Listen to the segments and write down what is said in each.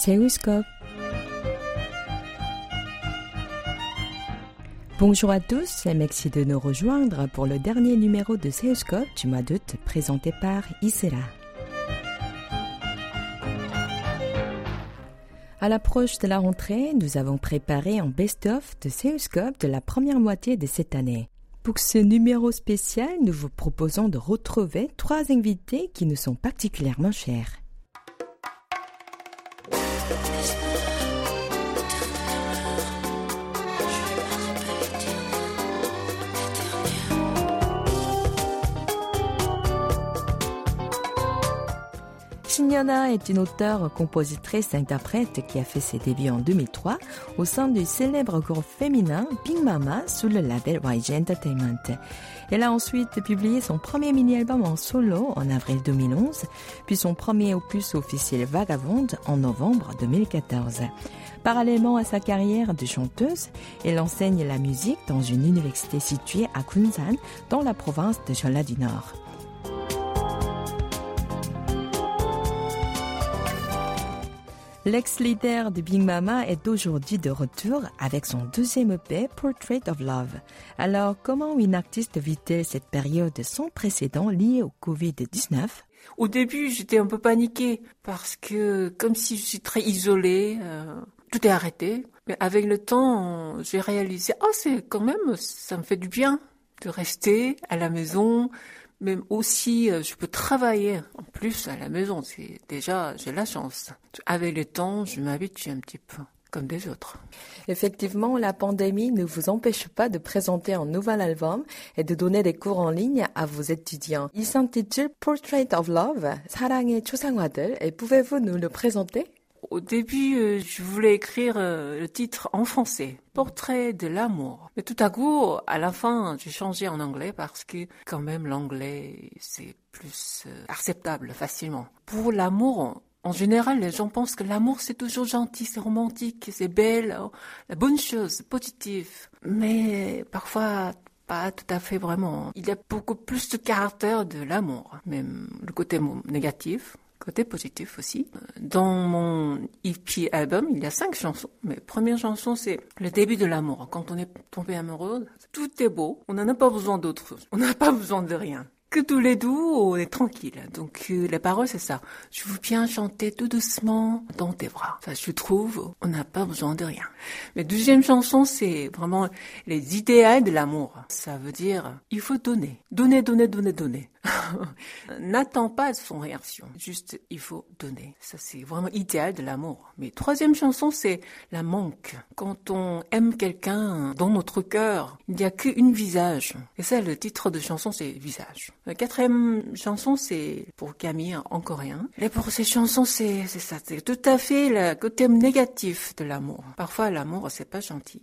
Séoulscope. Bonjour à tous et merci de nous rejoindre pour le dernier numéro de Séoulscope du mois d'août présenté par Isera. À l'approche de la rentrée, nous avons préparé un best-of de Séoulscope de la première moitié de cette année. Pour ce numéro spécial, nous vous proposons de retrouver trois invités qui nous sont particulièrement chers. this Shinyana est une auteure, compositrice, interprète qui a fait ses débuts en 2003 au sein du célèbre groupe féminin Big Mama sous le label YG Entertainment. Elle a ensuite publié son premier mini-album en solo en avril 2011, puis son premier opus officiel Vagabonde en novembre 2014. Parallèlement à sa carrière de chanteuse, elle enseigne la musique dans une université située à Kunsan, dans la province de Jeolla du Nord. L'ex-leader de Big Mama est aujourd'hui de retour avec son deuxième EP, Portrait of Love. Alors, comment une artiste vit-elle cette période sans précédent liée au Covid-19 Au début, j'étais un peu paniquée parce que, comme si je suis très isolée, euh, tout est arrêté. Mais avec le temps, j'ai réalisé, oh, c'est quand même, ça me fait du bien de rester à la maison, même aussi, euh, je peux travailler plus à la maison. C'est déjà, j'ai la chance. Avec le temps, je m'habitue un petit peu comme des autres. Effectivement, la pandémie ne vous empêche pas de présenter un nouvel album et de donner des cours en ligne à vos étudiants. Il s'intitule Portrait of Love, 사랑의 초상화들, et pouvez-vous nous le présenter? Au début, euh, je voulais écrire euh, le titre en français, Portrait de l'amour. Mais tout à coup, à la fin, j'ai changé en anglais parce que quand même l'anglais, c'est plus euh, acceptable facilement. Pour l'amour, en général, les gens pensent que l'amour, c'est toujours gentil, c'est romantique, c'est belle, oh, la bonne chose, positive. Mais parfois, pas tout à fait vraiment. Il y a beaucoup plus de caractère de l'amour, même le côté négatif, côté positif aussi. Dans mon EP album, il y a cinq chansons. Mais première chanson, c'est le début de l'amour. Quand on est tombé amoureux, tout est beau. On n'en a pas besoin d'autre On n'a pas besoin de rien que tous les doux, on est tranquille. Donc euh, la parole c'est ça. Je veux bien chanter tout doucement dans tes bras. Ça, je trouve, on n'a pas besoin de rien. Mais deuxième chanson, c'est vraiment les idéaux de l'amour. Ça veut dire, il faut donner, donner, donner, donner, donner. N'attends pas son réaction. Juste, il faut donner. Ça, c'est vraiment idéal de l'amour. Mais troisième chanson, c'est la manque. Quand on aime quelqu'un dans notre cœur, il n'y a qu'une visage. Et ça, le titre de chanson, c'est visage. La quatrième chanson, c'est pour Camille en coréen. Et pour ces chansons, c'est ça. C'est tout à fait le côté négatif de l'amour. Parfois, l'amour, c'est pas gentil.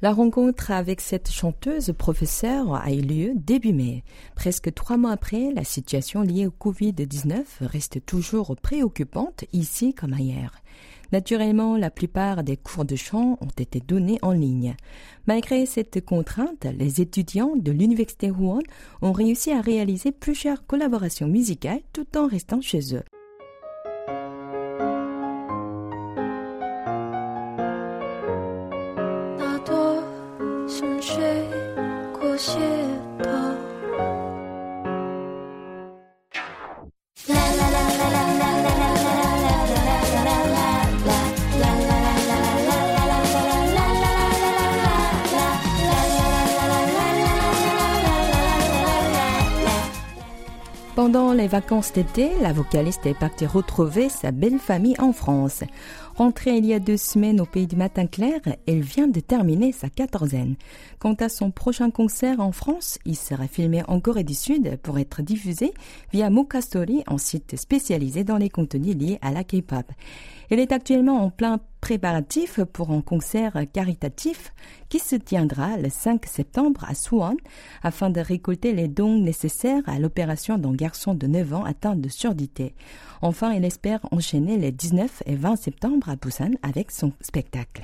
La rencontre avec cette chanteuse professeure a eu lieu début mai. Presque trois mois après, la situation liée au Covid-19 reste toujours préoccupante ici comme ailleurs. Naturellement, la plupart des cours de chant ont été donnés en ligne. Malgré cette contrainte, les étudiants de l'université Huon ont réussi à réaliser plusieurs collaborations musicales tout en restant chez eux. Pendant les vacances d'été, la vocaliste est partie retrouver sa belle famille en France. Rentrée il y a deux semaines au pays du matin clair, elle vient de terminer sa quatorzaine. Quant à son prochain concert en France, il sera filmé en Corée du Sud pour être diffusé via Mocha Story, un site spécialisé dans les contenus liés à la K-pop. Elle est actuellement en plein préparatif pour un concert caritatif qui se tiendra le 5 septembre à Suwon afin de récolter les dons nécessaires à l'opération d'un garçon de 9 ans atteint de surdité. Enfin, elle espère enchaîner les 19 et 20 septembre à Busan avec son spectacle.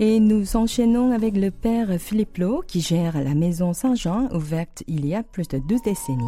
Et nous enchaînons avec le père Philippe Lowe qui gère la maison Saint-Jean ouverte il y a plus de deux décennies.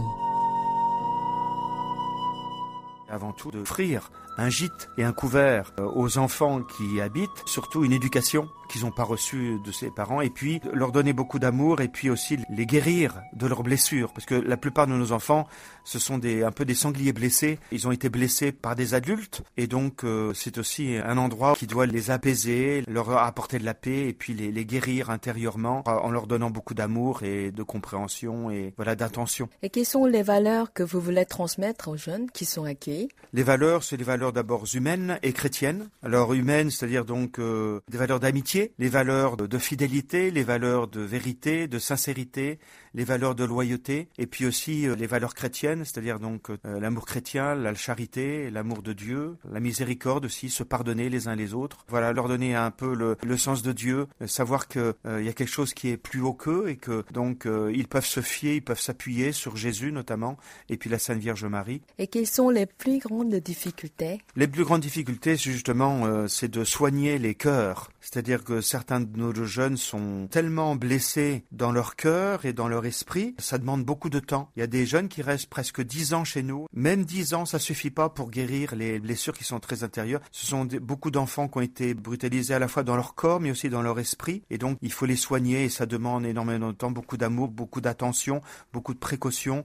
Avant tout, d'offrir un gîte et un couvert euh, aux enfants qui y habitent, surtout une éducation qu'ils n'ont pas reçue de ses parents, et puis leur donner beaucoup d'amour, et puis aussi les guérir de leurs blessures, parce que la plupart de nos enfants, ce sont des, un peu des sangliers blessés, ils ont été blessés par des adultes, et donc euh, c'est aussi un endroit qui doit les apaiser, leur apporter de la paix, et puis les, les guérir intérieurement, en leur donnant beaucoup d'amour et de compréhension, et voilà, d'attention. Et quelles sont les valeurs que vous voulez transmettre aux jeunes qui sont accueillis? Les valeurs, c'est les valeurs d'abord humaines et chrétiennes. Alors humaines, c'est-à-dire donc euh, des valeurs d'amitié, les valeurs de, fidélité, les valeurs de vérité, de sincérité, les valeurs de loyauté, et puis aussi euh, les valeurs chrétiennes, c'est-à-dire donc euh, l'amour chrétien, la charité, l'amour de Dieu, la miséricorde aussi, se pardonner les uns les autres. Voilà, leur donner un peu le, le sens de Dieu, savoir que il y a quelque chose qui est plus haut qu'eux et que donc ils peuvent se fier, ils peuvent s'appuyer sur Jésus notamment, et puis la Sainte Vierge Marie. Et quelles sont les plus grandes difficultés? Les plus grandes difficultés, justement, euh, c'est de soigner les cœurs. C'est-à-dire que certains de nos jeunes sont tellement blessés dans leur cœur et dans leur esprit, ça demande beaucoup de temps. Il y a des jeunes qui restent presque dix ans chez nous. Même dix ans, ça suffit pas pour guérir les blessures qui sont très intérieures. Ce sont beaucoup d'enfants qui ont été brutalisés à la fois dans leur corps, mais aussi dans leur esprit. Et donc, il faut les soigner et ça demande énormément de temps, beaucoup d'amour, beaucoup d'attention, beaucoup de précautions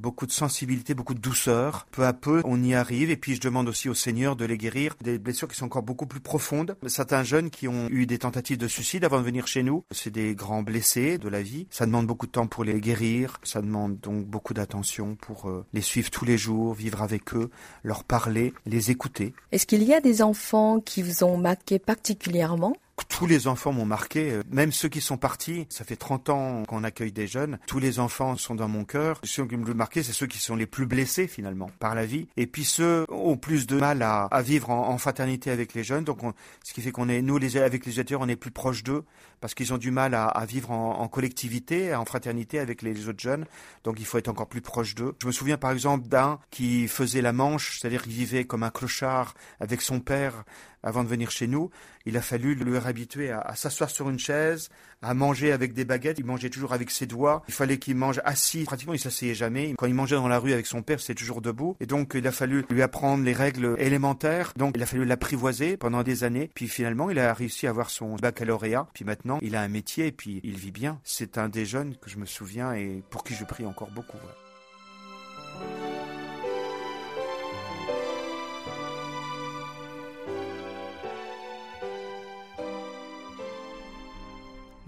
beaucoup de sensibilité, beaucoup de douceur. Peu à peu, on y arrive. Et puis, je demande aussi au Seigneur de les guérir des blessures qui sont encore beaucoup plus profondes. Certains jeunes qui ont eu des tentatives de suicide avant de venir chez nous, c'est des grands blessés de la vie. Ça demande beaucoup de temps pour les guérir. Ça demande donc beaucoup d'attention pour euh, les suivre tous les jours, vivre avec eux, leur parler, les écouter. Est-ce qu'il y a des enfants qui vous ont marqué particulièrement? Tous les enfants m'ont marqué, euh, même ceux qui sont partis. Ça fait 30 ans qu'on accueille des jeunes. Tous les enfants sont dans mon cœur. Ceux qui me marqué, c'est ceux qui sont les plus blessés finalement par la vie. Et puis ceux ont plus de mal à, vivre en, fraternité avec les jeunes. Donc, ce qui fait qu'on est, nous, les, avec les éducateurs, on est plus proches d'eux parce qu'ils ont du mal à, vivre en, collectivité, en fraternité avec les autres jeunes. Donc, il faut être encore plus proche d'eux. Je me souviens par exemple d'un qui faisait la manche, c'est-à-dire qu'il vivait comme un clochard avec son père avant de venir chez nous. Il a fallu le habituer à, s'asseoir sur une chaise, à manger avec des baguettes. Il mangeait toujours avec ses doigts. Il fallait qu'il mange assis. Pratiquement, il s'asseyait jamais. Quand il mangeait dans la rue avec son père, c'était toujours debout. Et donc, il a fallu lui apprendre les règles élémentaires. Donc, il a fallu l'apprivoiser pendant des années. Puis finalement, il a réussi à avoir son baccalauréat. Puis maintenant, il a un métier et puis il vit bien. C'est un des jeunes que je me souviens et pour qui je prie encore beaucoup.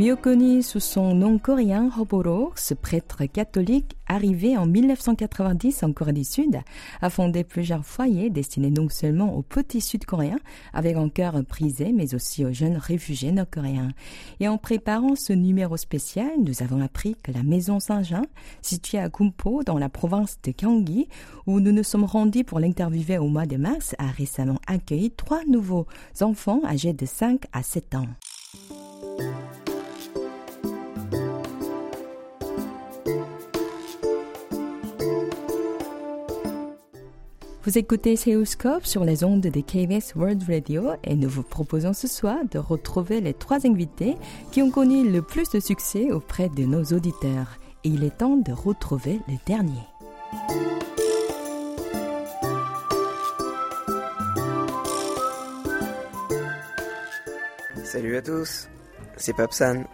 Mieux connu sous son nom coréen Hoboro, ce prêtre catholique arrivé en 1990 en Corée du Sud a fondé plusieurs foyers destinés non seulement aux petits Sud-Coréens avec un cœur prisé, mais aussi aux jeunes réfugiés nord-coréens. Et en préparant ce numéro spécial, nous avons appris que la Maison Saint-Jean, située à Gumpo dans la province de Gyeonggi, où nous nous sommes rendus pour l'interviewer au mois de mars, a récemment accueilli trois nouveaux enfants âgés de 5 à 7 ans. Vous écoutez Séoulscope sur les ondes de KBS World Radio et nous vous proposons ce soir de retrouver les trois invités qui ont connu le plus de succès auprès de nos auditeurs. Et il est temps de retrouver le dernier. Salut à tous, c'est Papsan.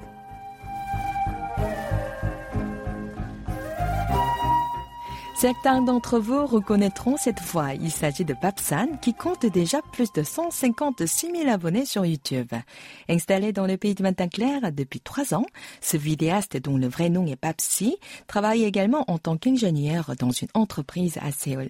Certains d'entre vous reconnaîtront cette voix. Il s'agit de Papsan qui compte déjà plus de 156 000 abonnés sur YouTube. Installé dans le pays de Clair depuis trois ans, ce vidéaste dont le vrai nom est Papsi travaille également en tant qu'ingénieur dans une entreprise à Séoul.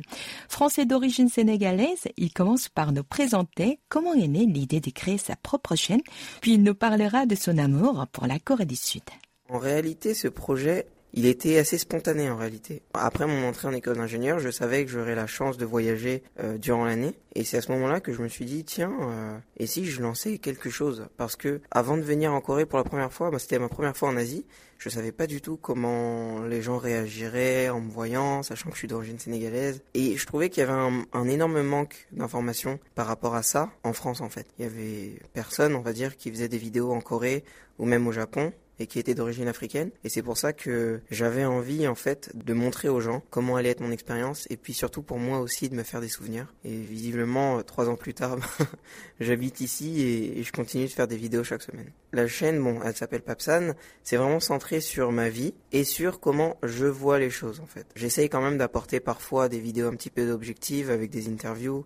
Français d'origine sénégalaise, il commence par nous présenter comment est née l'idée de créer sa propre chaîne, puis il nous parlera de son amour pour la Corée du Sud. En réalité, ce projet il était assez spontané en réalité. Après mon entrée en école d'ingénieur, je savais que j'aurais la chance de voyager euh, durant l'année. Et c'est à ce moment-là que je me suis dit, tiens, euh, et si je lançais quelque chose? Parce que avant de venir en Corée pour la première fois, bah, c'était ma première fois en Asie, je savais pas du tout comment les gens réagiraient en me voyant, sachant que je suis d'origine sénégalaise. Et je trouvais qu'il y avait un, énorme manque d'informations par rapport à ça en France en fait. Il y avait personne, on va dire, qui faisait des vidéos en Corée ou même au Japon et qui était d'origine africaine. Et c'est pour ça que j'avais envie, en fait, de montrer aux gens comment allait être mon expérience et puis surtout pour moi aussi de me faire des souvenirs. Et visiblement, trois ans plus tard, j'habite ici et, je continue de faire des vidéos chaque semaine. La chaîne, bon, elle s'appelle Papsan. C'est vraiment centré sur ma vie et sur comment je vois les choses, en fait. J'essaye quand même d'apporter parfois des vidéos un petit peu objectives avec des interviews.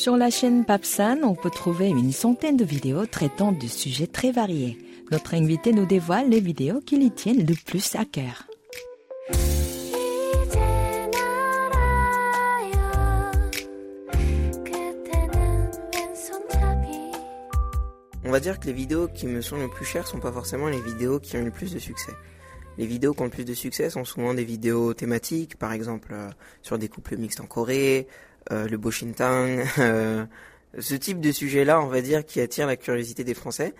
Sur la chaîne Papsan, on peut trouver une centaine de vidéos traitant de sujets très variés. Notre invité nous dévoile les vidéos qui lui tiennent le plus à cœur. On va dire que les vidéos qui me sont les plus chères sont pas forcément les vidéos qui ont le plus de succès. Les vidéos qui ont le plus de succès sont souvent des vidéos thématiques, par exemple euh, sur des couples mixtes en Corée, le Boshintang, euh, ce type de sujet-là, on va dire, qui attire la curiosité des Français.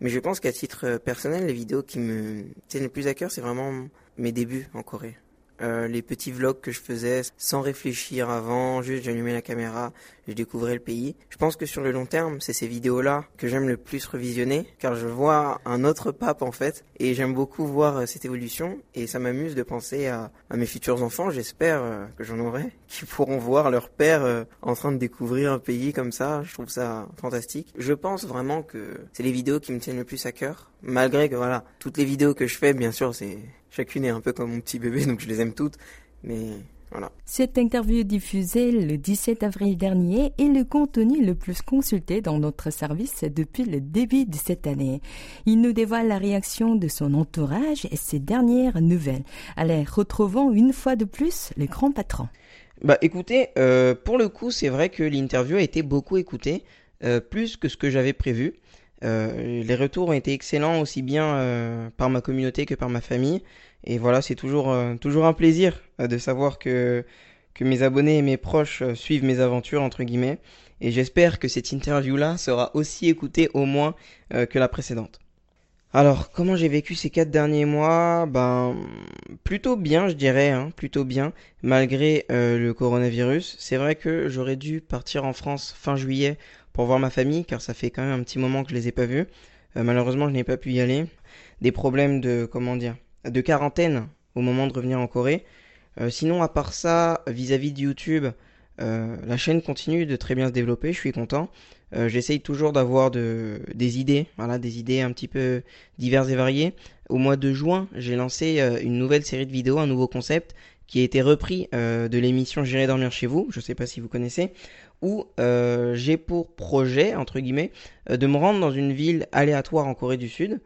Mais je pense qu'à titre personnel, les vidéos qui me tiennent le plus à cœur, c'est vraiment mes débuts en Corée. Euh, les petits vlogs que je faisais sans réfléchir avant, juste j'allumais la caméra, je découvrais le pays. Je pense que sur le long terme, c'est ces vidéos-là que j'aime le plus revisionner, car je vois un autre pape en fait, et j'aime beaucoup voir euh, cette évolution, et ça m'amuse de penser à, mes futurs enfants, j'espère euh, que j'en aurai, qui pourront voir leur père en train de découvrir un pays comme ça, je trouve ça fantastique. Je pense vraiment que c'est les vidéos qui me tiennent le plus à cœur, malgré que voilà, toutes les vidéos que je fais, bien sûr, c'est Chacune est un peu comme mon petit bébé, donc je les aime toutes. Mais voilà. Cette interview diffusée le 17 avril dernier est le contenu le plus consulté dans notre service depuis le début de cette année. Il nous dévoile la réaction de son entourage et ses dernières nouvelles. Allez, retrouvons une fois de plus les grands patrons. Bah écoutez, euh, pour le coup, c'est vrai que l'interview a été beaucoup écoutée, euh, plus que ce que j'avais prévu. Euh, les retours ont été excellents aussi bien euh, par ma communauté que par ma famille. Et voilà, c'est toujours, euh, toujours un plaisir de savoir que, que mes abonnés et mes proches suivent mes aventures, entre guillemets. Et j'espère que cette interview-là sera aussi écoutée au moins que la précédente. Alors, comment j'ai vécu ces quatre derniers mois? Ben, plutôt bien, je dirais, hein, plutôt bien, malgré le coronavirus. C'est vrai que j'aurais dû partir en France fin juillet pour voir ma famille, car ça fait quand même un petit moment que je les ai pas vus. Euh, malheureusement, je n'ai pas pu y aller. Des problèmes de, comment dire, de quarantaine au moment de revenir en Corée. Euh, sinon, à part ça, vis-à-vis de YouTube, euh, la chaîne continue de très bien se développer, je suis content. J'essaye toujours d'avoir de, des idées, voilà, des idées un petit peu diverses et variées. Au mois de juin, j'ai lancé une nouvelle série de vidéos, un nouveau concept qui a été repris de l'émission J'irai dormir chez vous, je ne sais pas si vous connaissez, où euh, j'ai pour projet, entre guillemets, euh, de me rendre dans une ville aléatoire en Corée du Sud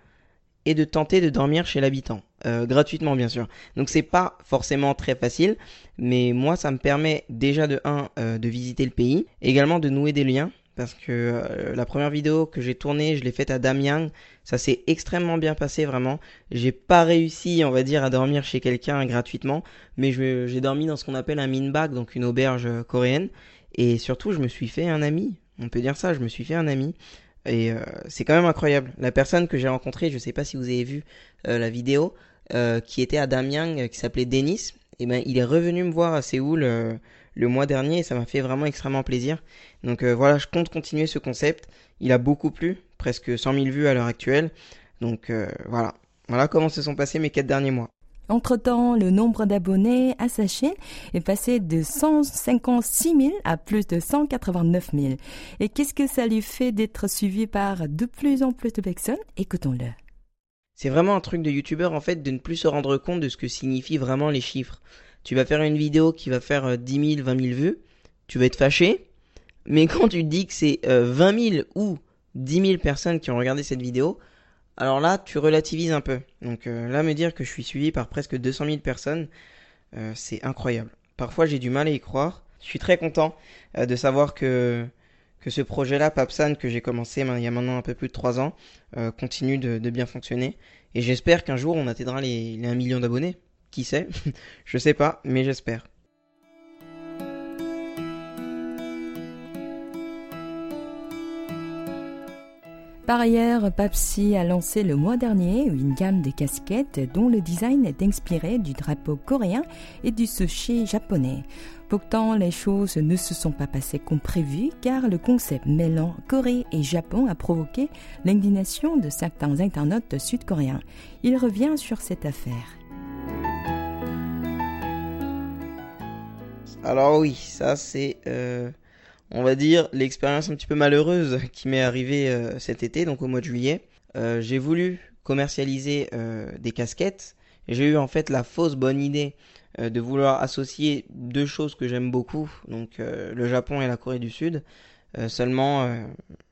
et de tenter de dormir chez l'habitant. Euh, gratuitement bien sûr. Donc c'est pas forcément très facile, mais moi ça me permet déjà de 1 de visiter le pays, également de nouer des liens parce que la première vidéo que j'ai tournée, je l'ai faite à Damyang, ça s'est extrêmement bien passé vraiment. J'ai pas réussi, on va dire, à dormir chez quelqu'un gratuitement, mais j'ai dormi dans ce qu'on appelle un minbag, donc une auberge coréenne, et surtout, je me suis fait un ami. On peut dire ça, je me suis fait un ami. Et euh, c'est quand même incroyable. La personne que j'ai rencontrée, je ne sais pas si vous avez vu euh, la vidéo, euh, qui était à Damyang, qui s'appelait Denis. Et ben, il est revenu me voir à Séoul le mois dernier et ça m'a fait vraiment extrêmement plaisir. Donc voilà, je compte continuer ce concept. Il a beaucoup plu, presque 100 000 vues à l'heure actuelle. Donc voilà, voilà comment se sont passés mes quatre derniers mois. Entre-temps, le nombre d'abonnés à sa chaîne est passé de 156 000 à plus de 189 000. Et qu'est-ce que ça lui fait d'être suivi par de plus en plus de personnes? Écoutons-le. C'est vraiment un truc de youtubeur en fait de ne plus se rendre compte de ce que signifient vraiment les chiffres. Tu vas faire une vidéo qui va faire 10 000, 20 000 vues, tu vas être fâché, mais quand tu dis que c'est 20 euh, 000 ou 10 000 personnes qui ont regardé cette vidéo, alors là, tu relativises un peu. Donc euh, là, me dire que je suis suivi par presque 200 000 personnes, c'est incroyable. Parfois j'ai du mal à y croire. Je suis très content de savoir que que ce projet-là, Papsan, que j'ai commencé il y a maintenant un peu plus de 3 ans, continue de, bien fonctionner. Et j'espère qu'un jour on atteindra les, les 1 million d'abonnés. Qui sait? Je sais pas, mais j'espère. Par ailleurs, Papsi a lancé le mois dernier une gamme de casquettes dont le design est inspiré du drapeau coréen et du sushi japonais. Pourtant, les choses ne se sont pas passées comme prévu car le concept mêlant Corée et Japon a provoqué l'indignation de certains internautes sud-coréens. Il revient sur cette affaire. Alors oui, ça c'est... Euh, on va dire, l'expérience un petit peu malheureuse qui m'est arrivée euh, cet été, donc au mois de juillet. Euh, j'ai voulu commercialiser euh, des casquettes. J'ai eu en fait la fausse bonne idée de vouloir associer deux choses que j'aime beaucoup, donc le Japon et la Corée du Sud. seulement,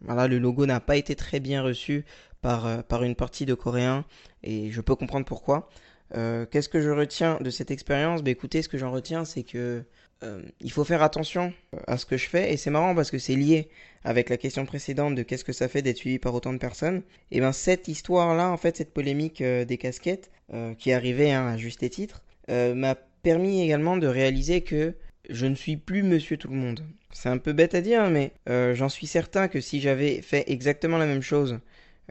voilà, le logo n'a pas été très bien reçu par, par une partie de Coréens et je peux comprendre pourquoi. Qu'est-ce que je retiens de cette expérience? Ben, Écoutez, ce que j'en retiens, c'est que euh, il faut faire attention à ce que je fais et c'est marrant parce que c'est lié avec la question précédente de qu'est-ce que ça fait d'être suivi par autant de personnes. Et ben cette histoire-là, en fait, cette polémique euh, des casquettes euh, qui arrivait hein, à juste titre, m'a permis également de réaliser que je ne suis plus Monsieur Tout le Monde. C'est un peu bête à dire, mais j'en suis certain que si j'avais fait exactement la même chose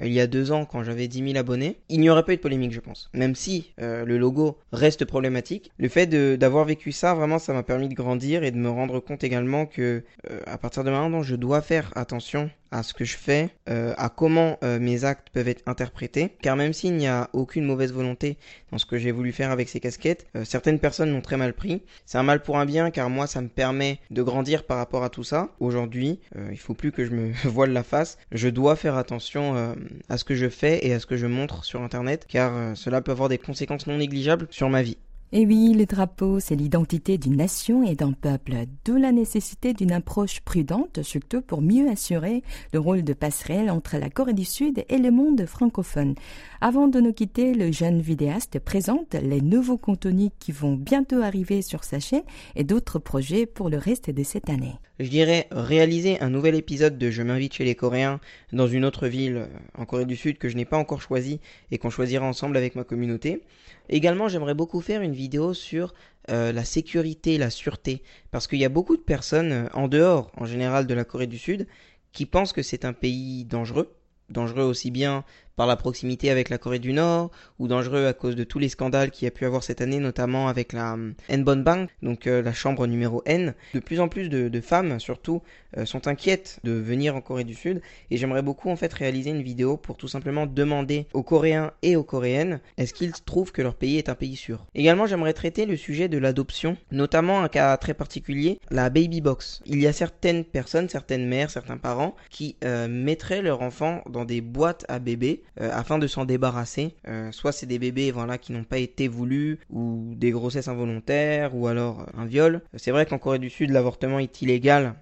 il y a deux ans quand j'avais 10 000 abonnés, il n'y aurait pas eu de polémique, je pense. Même si euh, le logo reste problématique, le fait d'avoir vécu ça, vraiment, ça m'a permis de grandir et de me rendre compte également que euh, à partir de maintenant, je dois faire attention à ce que je fais, euh, à comment euh, mes actes peuvent être interprétés. Car même s'il n'y a aucune mauvaise volonté dans ce que j'ai voulu faire avec ces casquettes, euh, certaines personnes l'ont très mal pris. C'est un mal pour un bien car moi ça me permet de grandir par rapport à tout ça. Aujourd'hui, il faut plus que je me voile la face. Je dois faire attention à ce que je fais et à ce que je montre sur Internet car cela peut avoir des conséquences non négligeables sur ma vie. Et oui, le drapeau, c'est l'identité d'une nation et d'un peuple, d'où la nécessité d'une approche prudente, surtout pour mieux assurer le rôle de passerelle entre la Corée du Sud et le monde francophone. Avant de nous quitter, le jeune vidéaste présente les nouveaux contenus qui vont bientôt arriver sur sa chaîne et d'autres projets pour le reste de cette année. Je dirais réaliser un nouvel épisode de Je m'invite chez les Coréens dans une autre ville euh, en Corée du Sud que je n'ai pas encore choisi et qu'on choisira ensemble avec ma communauté. Également, j'aimerais beaucoup faire une vidéo sur euh, la sécurité, la sûreté, parce qu'il y a beaucoup de personnes euh, en dehors, en général, de la Corée du Sud, qui pensent que c'est un pays dangereux, dangereux aussi bien par la proximité avec la Corée du Nord, ou dangereux à cause de tous les scandales qu'il y a pu avoir cette année, notamment avec la euh, N-Bon Bank, donc euh, la chambre numéro N. De plus en plus de, femmes, surtout, euh, sont inquiètes de venir en Corée du Sud, et j'aimerais beaucoup en fait réaliser une vidéo pour tout simplement demander aux Coréens et aux Coréennes est-ce qu'ils trouvent que leur pays est un pays sûr. Également, j'aimerais traiter le sujet de l'adoption, notamment un cas très particulier, la baby box. Il y a certaines personnes, certaines mères, certains parents qui mettraient leur enfant dans des boîtes à bébés euh, afin de s'en débarrasser. Euh, soit c'est des bébés voilà, qui n'ont pas été voulus, ou des grossesses involontaires, ou alors euh, un viol. C'est vrai qu'en Corée du Sud, l'avortement est illégal.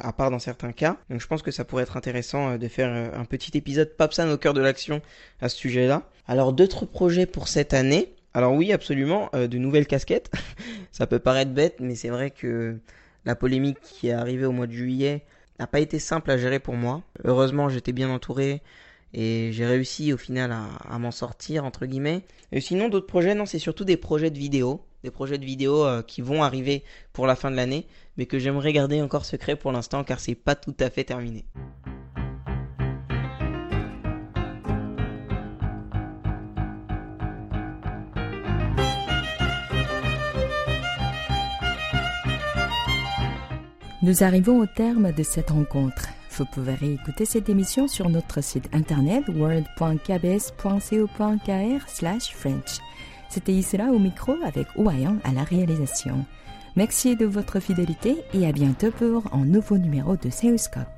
à part dans certains cas. Donc je pense que ça pourrait être intéressant de faire un petit épisode Papsan au cœur de l'action à ce sujet-là. Alors d'autres projets pour cette année? Alors oui, absolument, de nouvelles casquettes. ça peut paraître bête, mais c'est vrai que la polémique qui est arrivée au mois de juillet n'a pas été simple à gérer pour moi. Heureusement, j'étais bien entouré et j'ai réussi au final à, m'en sortir entre guillemets. Et sinon d'autres projets, non, c'est surtout des projets de vidéo, des projets de vidéo euh, qui vont arriver pour la fin de l'année, mais que j'aimerais garder encore secret pour l'instant car c'est pas tout à fait terminé. Nous arrivons au terme de cette rencontre. Vous pouvez réécouter cette émission sur notre site internet world.kbs.co.kr French. C'était Isra au micro avec Ouayan à la réalisation. Merci de votre fidélité et à bientôt pour un nouveau numéro de Seuscope.